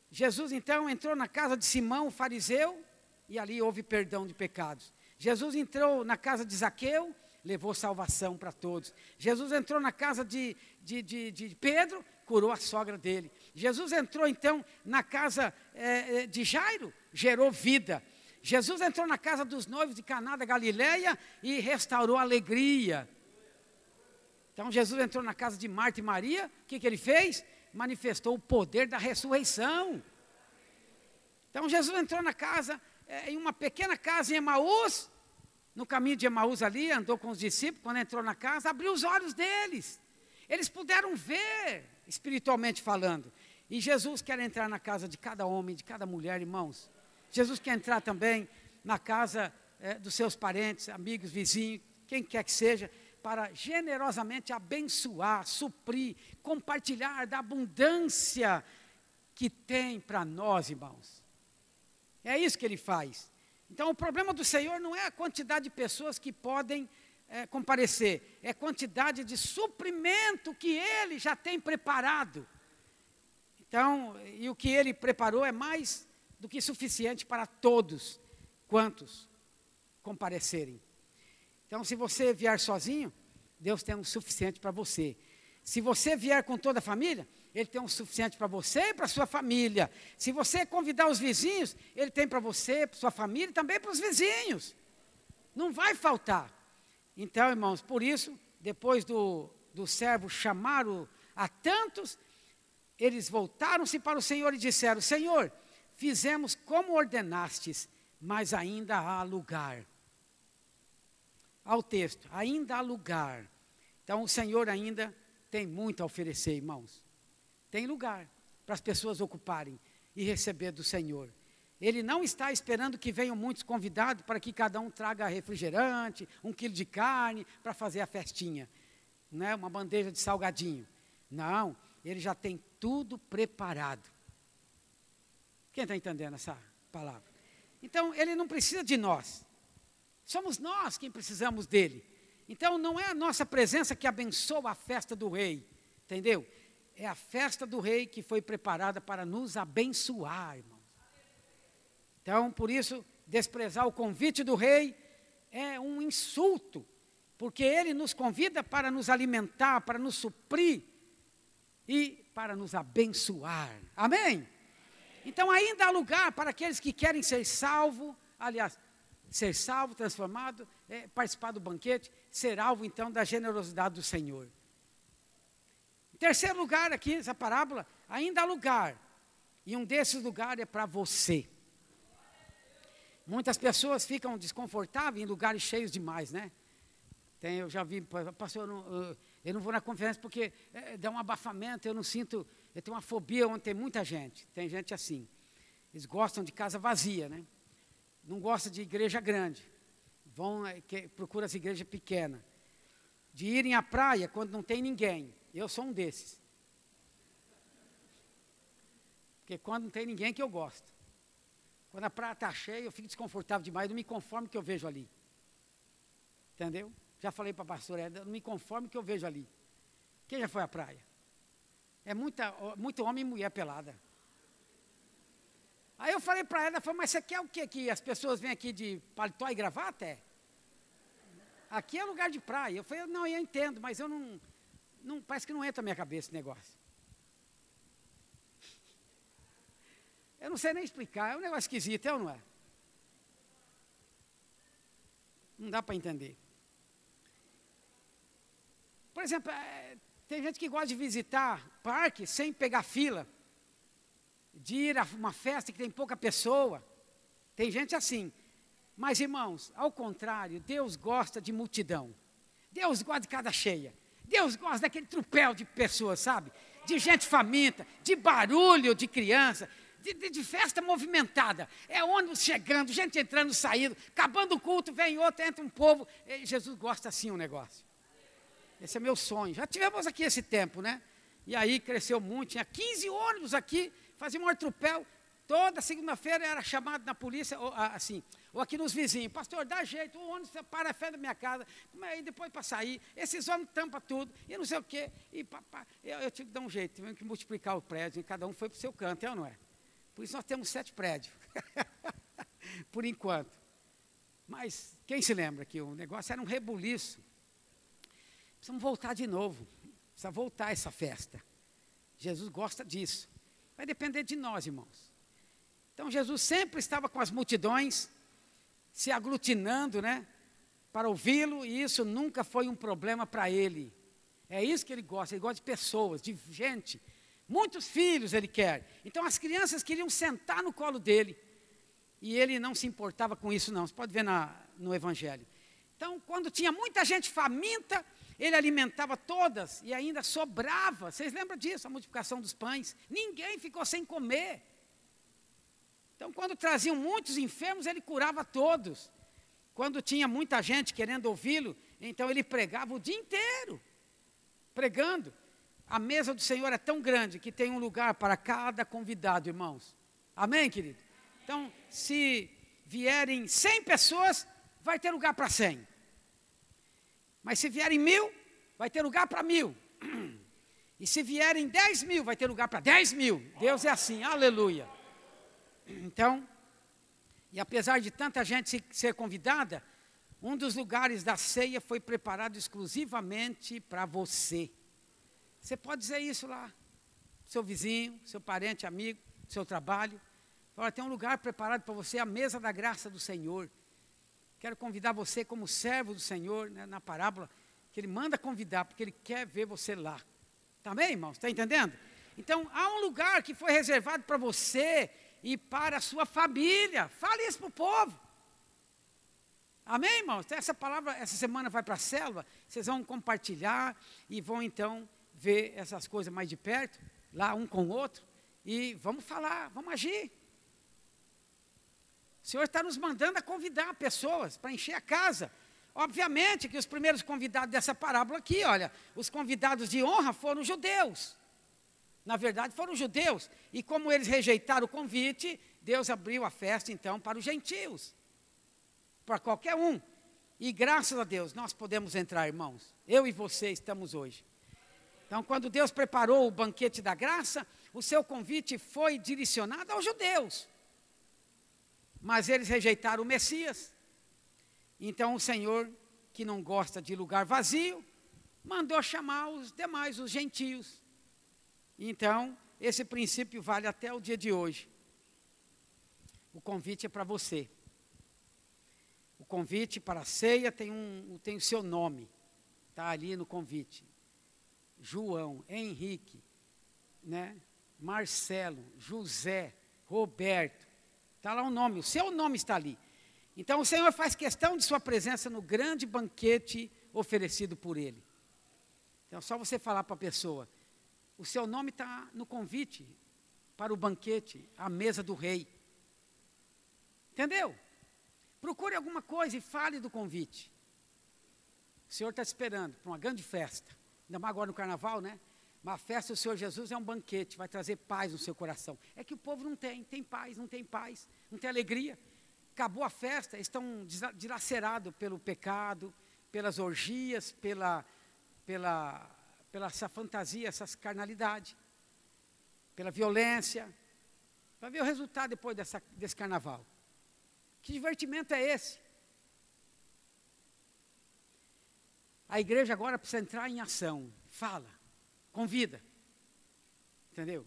Jesus então entrou na casa de Simão, o fariseu, e ali houve perdão de pecados. Jesus entrou na casa de Zaqueu, levou salvação para todos. Jesus entrou na casa de, de, de, de, Pedro, curou a sogra dele. Jesus entrou então na casa é, de Jairo, gerou vida. Jesus entrou na casa dos noivos de Caná da Galileia e restaurou a alegria. Então Jesus entrou na casa de Marta e Maria, o que, que ele fez? Manifestou o poder da ressurreição. Então Jesus entrou na casa, em uma pequena casa em Emaús, no caminho de Emaús ali, andou com os discípulos, quando entrou na casa, abriu os olhos deles. Eles puderam ver, espiritualmente falando. E Jesus quer entrar na casa de cada homem, de cada mulher, irmãos. Jesus quer entrar também na casa é, dos seus parentes, amigos, vizinhos, quem quer que seja para generosamente abençoar, suprir, compartilhar da abundância que tem para nós, irmãos. É isso que ele faz. Então, o problema do Senhor não é a quantidade de pessoas que podem é, comparecer, é a quantidade de suprimento que ele já tem preparado. Então, e o que ele preparou é mais do que suficiente para todos quantos comparecerem. Então, se você vier sozinho, Deus tem o suficiente para você. Se você vier com toda a família, Ele tem o suficiente para você e para sua família. Se você convidar os vizinhos, Ele tem para você, para sua família e também para os vizinhos. Não vai faltar. Então, irmãos, por isso, depois do, do servo chamar o, a tantos, eles voltaram-se para o Senhor e disseram: Senhor, fizemos como ordenastes, mas ainda há lugar ao texto, ainda há lugar. Então o Senhor ainda tem muito a oferecer, irmãos. Tem lugar para as pessoas ocuparem e receber do Senhor. Ele não está esperando que venham muitos convidados para que cada um traga refrigerante, um quilo de carne para fazer a festinha, né? uma bandeja de salgadinho. Não, ele já tem tudo preparado. Quem está entendendo essa palavra? Então, ele não precisa de nós. Somos nós quem precisamos dele. Então não é a nossa presença que abençoa a festa do rei, entendeu? É a festa do rei que foi preparada para nos abençoar, irmãos. Então, por isso, desprezar o convite do rei é um insulto, porque ele nos convida para nos alimentar, para nos suprir e para nos abençoar. Amém? Então, ainda há lugar para aqueles que querem ser salvos, aliás, ser salvo, transformado, é, participar do banquete, ser alvo então da generosidade do Senhor. Terceiro lugar, aqui, essa parábola, ainda há lugar, e um desses lugares é para você. Muitas pessoas ficam desconfortáveis em lugares cheios demais, né? Tem, eu já vi, pastor, eu não, eu não vou na conferência porque é, dá um abafamento, eu não sinto, eu tenho uma fobia onde tem muita gente, tem gente assim. Eles gostam de casa vazia, né? não gosta de igreja grande, vão é, que, procura as igrejas pequenas. de irem à praia quando não tem ninguém. Eu sou um desses. Porque quando não tem ninguém que eu gosto. Quando a praia está cheia, eu fico desconfortável demais, não me conformo que eu vejo ali. Entendeu? Já falei para a pastora, não me conformo que eu vejo ali. Quem já foi à praia? É muita, muito homem e mulher pelada. Aí eu falei para ela, falei, mas você quer o quê? Que as pessoas vêm aqui de paletó e gravata? É? Aqui é lugar de praia. Eu falei, não, eu entendo, mas eu não, não parece que não entra na minha cabeça esse negócio. Eu não sei nem explicar, é um negócio esquisito, é ou não é? Não dá para entender. Por exemplo, é, tem gente que gosta de visitar parque sem pegar fila de ir a uma festa que tem pouca pessoa. Tem gente assim. Mas, irmãos, ao contrário, Deus gosta de multidão. Deus gosta de cada cheia. Deus gosta daquele trupel de pessoas, sabe? De gente faminta, de barulho de criança, de, de, de, festa movimentada. É ônibus chegando, gente entrando, saindo, acabando o culto, vem outro, entra um povo. E Jesus gosta assim o um negócio. Esse é meu sonho. Já tivemos aqui esse tempo, né? E aí cresceu muito, tinha 15 ônibus aqui, fazia um atropelo. Toda segunda-feira era chamado na polícia, ou, assim, ou aqui nos vizinhos, pastor, dá jeito, o ônibus para a fé da minha casa, aí depois para sair, esses homens tampam tudo, e não sei o quê, e pá, pá. Eu, eu, tive que dar um jeito, tivemos que multiplicar o prédio, e cada um foi para o seu canto, é ou não é? Por isso nós temos sete prédios, *laughs* por enquanto. Mas quem se lembra que o negócio era um rebuliço? Precisamos voltar de novo, precisa voltar essa festa. Jesus gosta disso. Vai depender de nós, irmãos. Então Jesus sempre estava com as multidões, se aglutinando, né? Para ouvi-lo, e isso nunca foi um problema para ele. É isso que ele gosta, ele gosta de pessoas, de gente. Muitos filhos ele quer. Então as crianças queriam sentar no colo dele. E ele não se importava com isso, não. Você pode ver na, no Evangelho. Então, quando tinha muita gente faminta, ele alimentava todas e ainda sobrava. Vocês lembram disso, a multiplicação dos pães? Ninguém ficou sem comer. Então, quando traziam muitos enfermos, ele curava todos. Quando tinha muita gente querendo ouvi-lo, então ele pregava o dia inteiro, pregando. A mesa do Senhor é tão grande que tem um lugar para cada convidado, irmãos. Amém, querido? Então, se vierem 100 pessoas, vai ter lugar para 100. Mas se vierem mil, vai ter lugar para mil. *clears throat* E se vierem dez mil, vai ter lugar para dez mil. Deus é assim, aleluia. Então, e apesar de tanta gente ser convidada, um dos lugares da ceia foi preparado exclusivamente para você. Você pode dizer isso lá, seu vizinho, seu parente, amigo, seu trabalho. Olha, tem um lugar preparado para você, a mesa da graça do Senhor. Quero convidar você como servo do Senhor, né, na parábola, que ele manda convidar, porque ele quer ver você lá. Tá irmãos? Está entendendo? Então, há um lugar que foi reservado para você e para a sua família. Fale isso para o povo. Amém, irmãos? Então, essa palavra, essa semana vai para a selva, vocês vão compartilhar e vão então ver essas coisas mais de perto, lá um com o outro, e vamos falar, vamos agir. O Senhor está nos mandando a convidar pessoas para encher a casa. Obviamente que os primeiros convidados dessa parábola aqui, olha, os convidados de honra foram judeus. Na verdade, foram judeus. E como eles rejeitaram o convite, Deus abriu a festa então para os gentios. Para qualquer um. E graças a Deus nós podemos entrar, irmãos. Eu e você estamos hoje. Então, quando Deus preparou o banquete da graça, o seu convite foi direcionado aos judeus. Mas eles rejeitaram o Messias. Então o Senhor, que não gosta de lugar vazio, mandou chamar os demais, os gentios. Então, esse princípio vale até o dia de hoje. O convite é para você. O convite para a ceia tem, um, tem o seu nome. Está ali no convite. João, Henrique, né? Marcelo, José, Roberto, Está lá o nome, o seu nome está ali. Então o Senhor faz questão de sua presença no grande banquete oferecido por Ele. Então só você falar para a pessoa, o seu nome está no convite para o banquete, a mesa do rei. Entendeu? Procure alguma coisa e fale do convite. O Senhor está esperando para uma grande festa. Ainda mais agora no carnaval, né? Uma festa do Senhor Jesus é um banquete, vai trazer paz no seu coração. É que o povo não tem, tem paz, não tem paz, não tem alegria. Acabou a festa, estão dilacerados pelo pecado, pelas orgias, pela, pela, pela essa fantasia, essa carnalidade, pela violência. Vai ver o resultado depois dessa, desse carnaval. Que divertimento é esse? A igreja agora precisa entrar em ação. Fala, convida. Entendeu?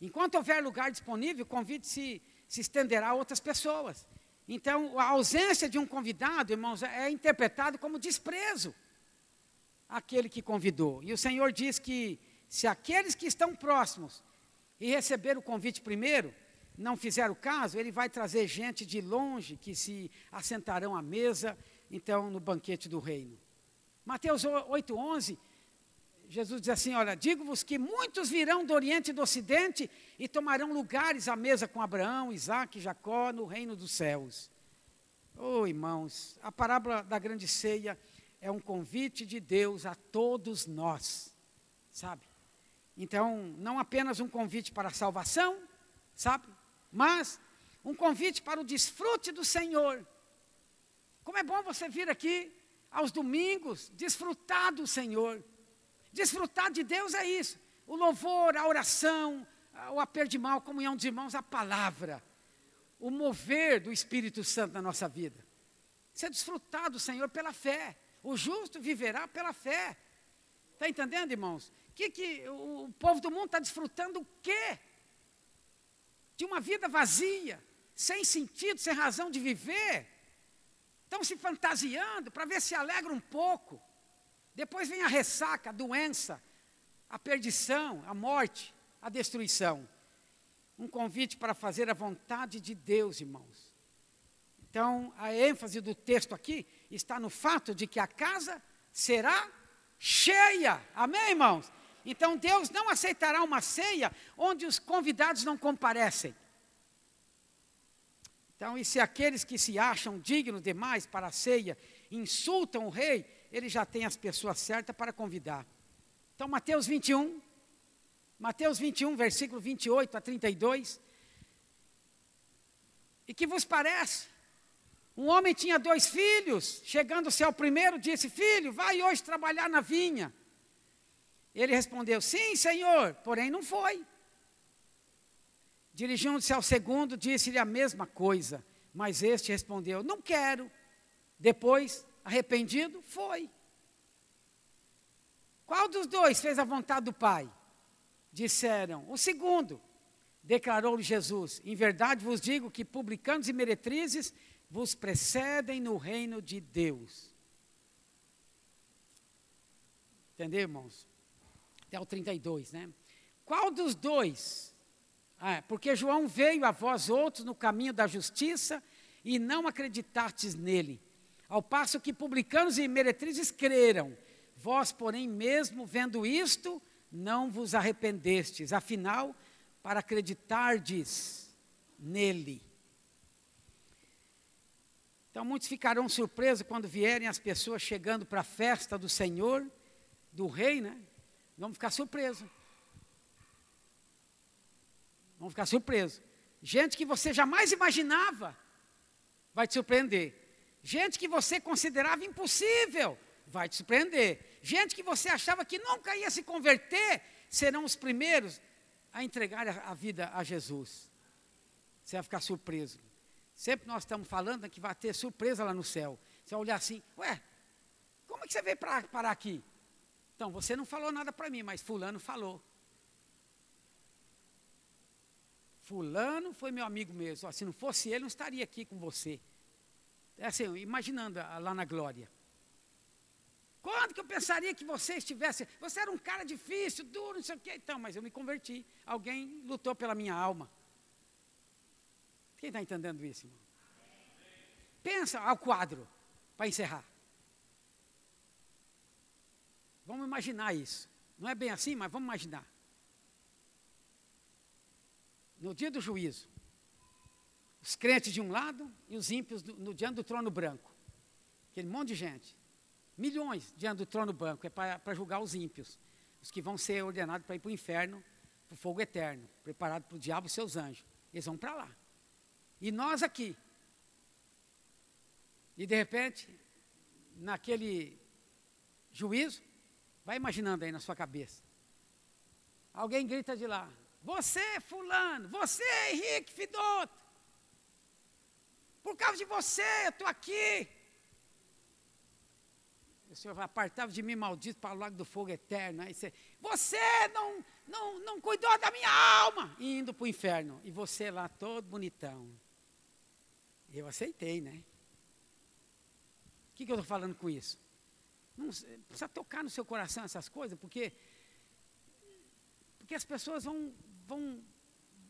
Enquanto houver lugar disponível, o convite se, se estenderá a outras pessoas. Então, a ausência de um convidado, irmãos, é interpretado como desprezo àquele que convidou. E o Senhor diz que se aqueles que estão próximos e receberam o convite primeiro, não fizeram caso, ele vai trazer gente de longe que se assentarão à mesa, então, no banquete do reino. Mateus 8,11, Jesus diz assim: Olha, digo-vos que muitos virão do Oriente e do Ocidente e tomarão lugares à mesa com Abraão, Isaac e Jacó no reino dos céus. Oh, irmãos, a parábola da grande ceia é um convite de Deus a todos nós, sabe? Então, não apenas um convite para a salvação, sabe? Mas um convite para o desfrute do Senhor. Como é bom você vir aqui aos domingos, desfrutar do Senhor. Desfrutar de Deus é isso. O louvor, a oração, o aperto de a comunhão dos irmãos, a palavra. O mover do Espírito Santo na nossa vida. Ser desfrutar do Senhor pela fé. O justo viverá pela fé. Está entendendo, irmãos? Que, que o, o povo do mundo está desfrutando o quê? De uma vida vazia, sem sentido, sem razão de viver. Estão se fantasiando para ver se alegra um pouco. Depois vem a ressaca, a doença, a perdição, a morte, a destruição. Um convite para fazer a vontade de Deus, irmãos. Então, a ênfase do texto aqui está no fato de que a casa será cheia. Amém, irmãos? Então, Deus não aceitará uma ceia onde os convidados não comparecem. Então, e se aqueles que se acham dignos demais para a ceia insultam o rei, ele já tem as pessoas certas para convidar. Então, Mateus 21, Mateus 21, versículo 28 a 32. E que vos parece? Um homem tinha dois filhos, chegando-se ao primeiro, disse: Filho, vai hoje trabalhar na vinha. Ele respondeu: Sim, senhor, porém não foi. Dirigindo-se ao segundo, disse-lhe a mesma coisa, mas este respondeu: Não quero. Depois, arrependido, foi. Qual dos dois fez a vontade do Pai? Disseram: O segundo. Declarou-lhe Jesus: Em verdade vos digo que publicanos e meretrizes vos precedem no reino de Deus. Entendeu, irmãos? Até o 32, né? Qual dos dois ah, porque João veio a vós outros no caminho da justiça e não acreditastes nele. Ao passo que publicanos e meretrizes creram. Vós, porém, mesmo vendo isto, não vos arrependestes. Afinal, para acreditardes nele. Então, muitos ficarão surpresos quando vierem as pessoas chegando para a festa do Senhor, do Rei, né? Vamos ficar surpresos. Vão ficar surpresos. Gente que você jamais imaginava vai te surpreender. Gente que você considerava impossível vai te surpreender. Gente que você achava que nunca ia se converter serão os primeiros a entregar a vida a Jesus. Você vai ficar surpreso. Sempre nós estamos falando que vai ter surpresa lá no céu. Você vai olhar assim, ué, como é que você veio para parar aqui? Então, você não falou nada para mim, mas fulano falou. Fulano foi meu amigo mesmo. se não fosse ele, não estaria aqui com você. É assim, imaginando lá na glória. Quando que eu pensaria que você estivesse. Você era um cara difícil, duro, não sei o quê. Então, mas eu me converti. Alguém lutou pela minha alma. Quem está entendendo isso, irmão? Pensa ao quadro, para encerrar. Vamos imaginar isso. Não é bem assim, mas vamos imaginar no dia do juízo, os crentes de um lado e os ímpios no, no diante do trono branco. Aquele monte de gente. milhões diante do trono branco, é para julgar os ímpios, os que vão ser ordenados para ir para o inferno, para o fogo eterno, preparado para o diabo e seus anjos. Eles vão para lá. E nós aqui. E de repente, naquele juízo, vai imaginando aí na sua cabeça. Alguém grita de lá: Você, Fulano, você, Henrique Fidoto, por causa de você eu estou aqui. O Senhor vai apartar de mim, maldito, para o lago do fogo eterno. Aí você, você não, não, não cuidou da minha alma. E indo para o inferno. E você lá todo bonitão. Eu aceitei, né? O que, que eu estou falando com isso? Não, precisa tocar no seu coração essas coisas, porque, porque as pessoas vão, vão.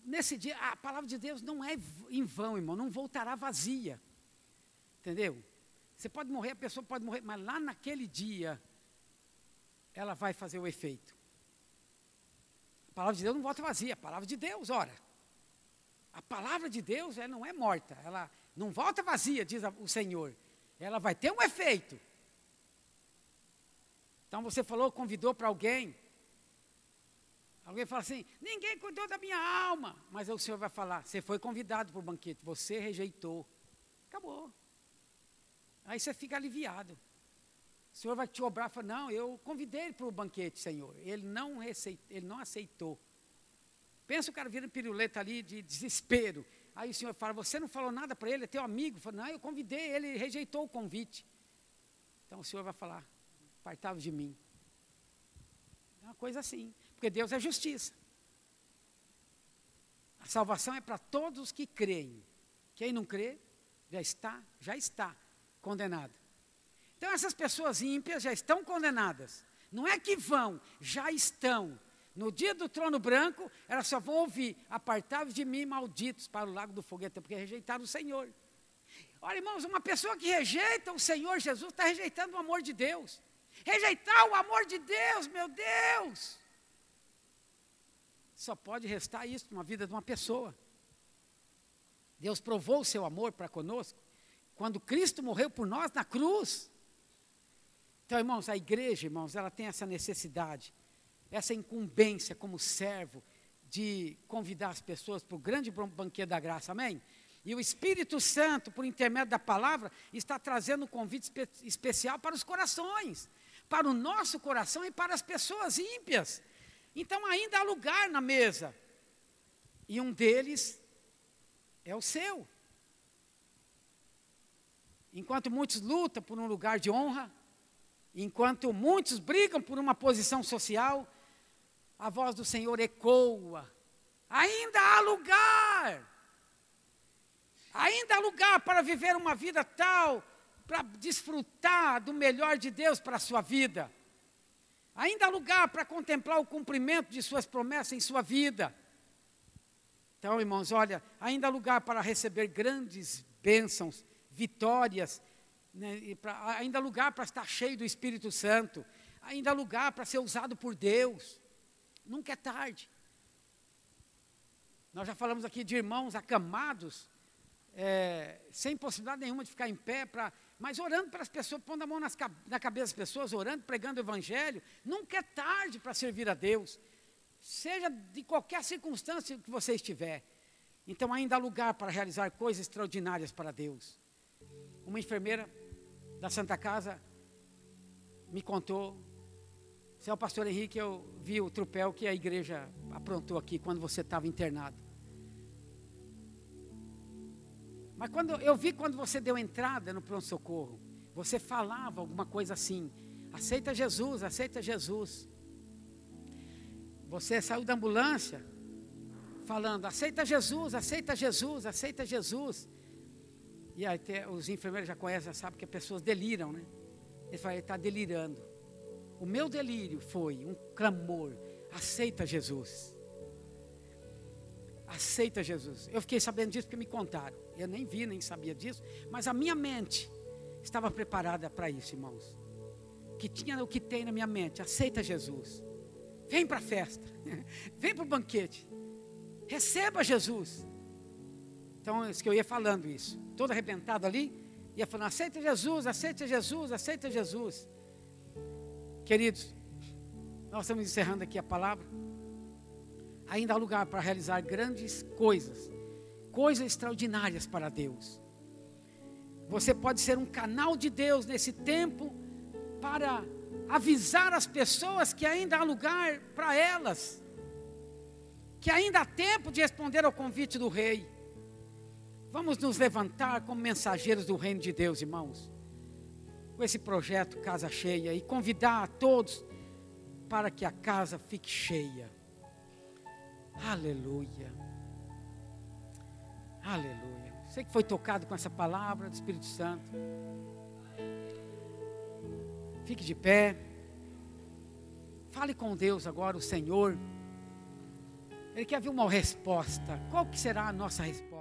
Nesse dia, a palavra de Deus não é em vão, irmão, não voltará vazia. Entendeu? Você pode morrer, a pessoa pode morrer, mas lá naquele dia, ela vai fazer o efeito. A palavra de Deus não volta vazia, a palavra de Deus, ora. A palavra de Deus ela não é morta, ela não volta vazia, diz o Senhor. Ela vai ter um efeito. Então você falou, convidou para alguém. Alguém fala assim: ninguém cuidou da minha alma. Mas o Senhor vai falar: você foi convidado para o banquete, você rejeitou. Acabou. Aí você fica aliviado. O Senhor vai te obrar e falar: Não, eu convidei ele para o banquete, Senhor. Ele não, ele não aceitou. Pensa o cara vira piruleta ali de desespero. Aí o Senhor fala: Você não falou nada para ele, é teu amigo. Fala, não, eu convidei, ele rejeitou o convite. Então o Senhor vai falar: Partava de mim. É uma coisa assim. Porque Deus é justiça. A salvação é para todos os que creem. Quem não crê, já está, já está condenado. Então essas pessoas ímpias já estão condenadas. Não é que vão, já estão. No dia do trono branco, elas só vão ouvir: apartai de mim, malditos, para o lago do foguete, porque rejeitaram o Senhor. Olha, irmãos, uma pessoa que rejeita o Senhor Jesus está rejeitando o amor de Deus. Rejeitar o amor de Deus, meu Deus. Só pode restar isso na vida de uma pessoa. Deus provou o seu amor para conosco quando Cristo morreu por nós na cruz. Então, irmãos, a igreja, irmãos, ela tem essa necessidade, essa incumbência como servo de convidar as pessoas para o grande banquete da graça, amém? E o Espírito Santo, por intermédio da palavra, está trazendo um convite espe especial para os corações, para o nosso coração e para as pessoas ímpias. Então, ainda há lugar na mesa, e um deles é o seu. Enquanto muitos lutam por um lugar de honra, enquanto muitos brigam por uma posição social, a voz do Senhor ecoa. Ainda há lugar. Ainda há lugar para viver uma vida tal, para desfrutar do melhor de Deus para a sua vida. Ainda há lugar para contemplar o cumprimento de suas promessas em sua vida. Então, irmãos, olha, ainda há lugar para receber grandes bênçãos vitórias, né, pra, ainda lugar para estar cheio do Espírito Santo, ainda lugar para ser usado por Deus. Nunca é tarde. Nós já falamos aqui de irmãos acamados, é, sem possibilidade nenhuma de ficar em pé, pra, mas orando para as pessoas, pondo a mão nas, na cabeça das pessoas, orando, pregando o Evangelho. Nunca é tarde para servir a Deus, seja de qualquer circunstância que você estiver. Então ainda há lugar para realizar coisas extraordinárias para Deus uma enfermeira da Santa Casa me contou, seu pastor Henrique, eu vi o trupel que a igreja aprontou aqui quando você estava internado. Mas quando eu vi quando você deu entrada no pronto-socorro, você falava alguma coisa assim: aceita Jesus, aceita Jesus. Você saiu da ambulância falando: aceita Jesus, aceita Jesus, aceita Jesus. E aí os enfermeiros já conhecem, já sabem que as pessoas deliram, né? Ele fala, ele está delirando. O meu delírio foi um clamor: aceita Jesus. Aceita Jesus. Eu fiquei sabendo disso porque me contaram. Eu nem vi, nem sabia disso, mas a minha mente estava preparada para isso, irmãos. Que tinha o que tem na minha mente: aceita Jesus. Vem para a festa, *laughs* vem para o banquete, receba Jesus. Então, isso que eu ia falando isso todo arrebentado ali, ia falando: aceita Jesus, aceita Jesus, aceita Jesus. Queridos, nós estamos encerrando aqui a palavra. Ainda há lugar para realizar grandes coisas, coisas extraordinárias para Deus. Você pode ser um canal de Deus nesse tempo para avisar as pessoas que ainda há lugar para elas, que ainda há tempo de responder ao convite do Rei. Vamos nos levantar como mensageiros do reino de Deus, irmãos, com esse projeto Casa Cheia e convidar a todos para que a casa fique cheia. Aleluia. Aleluia. Você que foi tocado com essa palavra do Espírito Santo. Fique de pé. Fale com Deus agora, o Senhor. Ele quer ver uma resposta. Qual que será a nossa resposta?